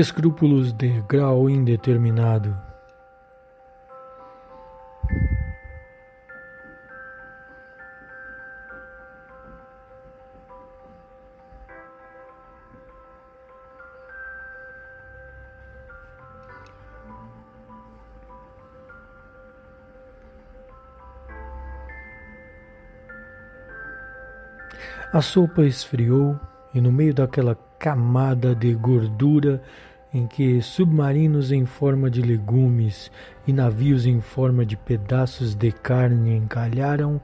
escrúpulos de grau indeterminado. A sopa esfriou e, no meio daquela camada de gordura em que submarinos em forma de legumes e navios em forma de pedaços de carne encalharam,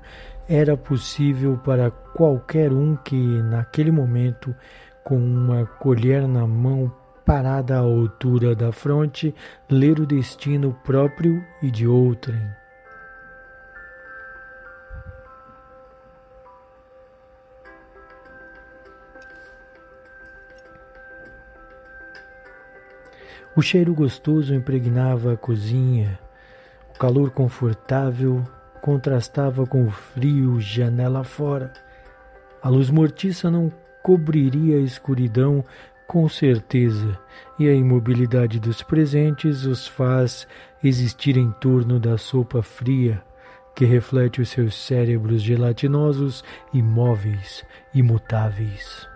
era possível para qualquer um que, naquele momento, com uma colher na mão parada à altura da fronte, ler o destino próprio e de outrem. O cheiro gostoso impregnava a cozinha. O calor confortável contrastava com o frio janela fora. A luz mortiça não cobriria a escuridão com certeza, e a imobilidade dos presentes os faz existir em torno da sopa fria, que reflete os seus cérebros gelatinosos, imóveis, imutáveis.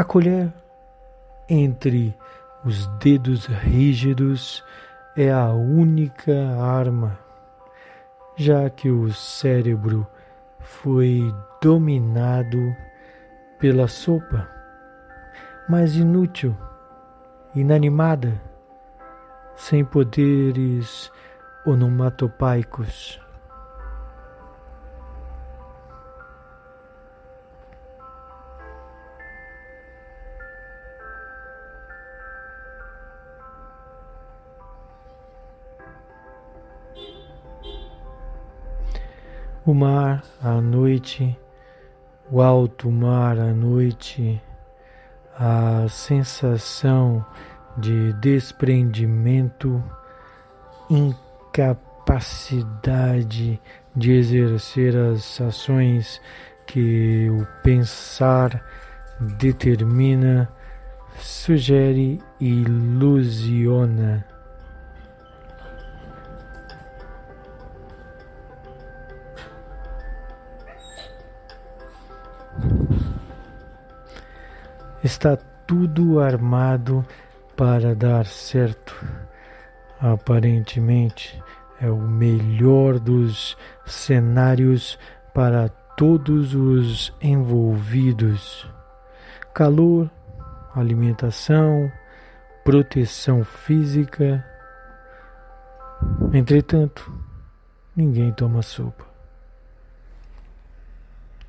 A colher entre os dedos rígidos é a única arma, já que o cérebro foi dominado pela sopa, mas inútil, inanimada, sem poderes onomatopaicos. O mar à noite, o alto mar à noite, a sensação de desprendimento, incapacidade de exercer as ações que o pensar determina, sugere e ilusiona. Está tudo armado para dar certo. Aparentemente, é o melhor dos cenários para todos os envolvidos: calor, alimentação, proteção física. Entretanto, ninguém toma sopa.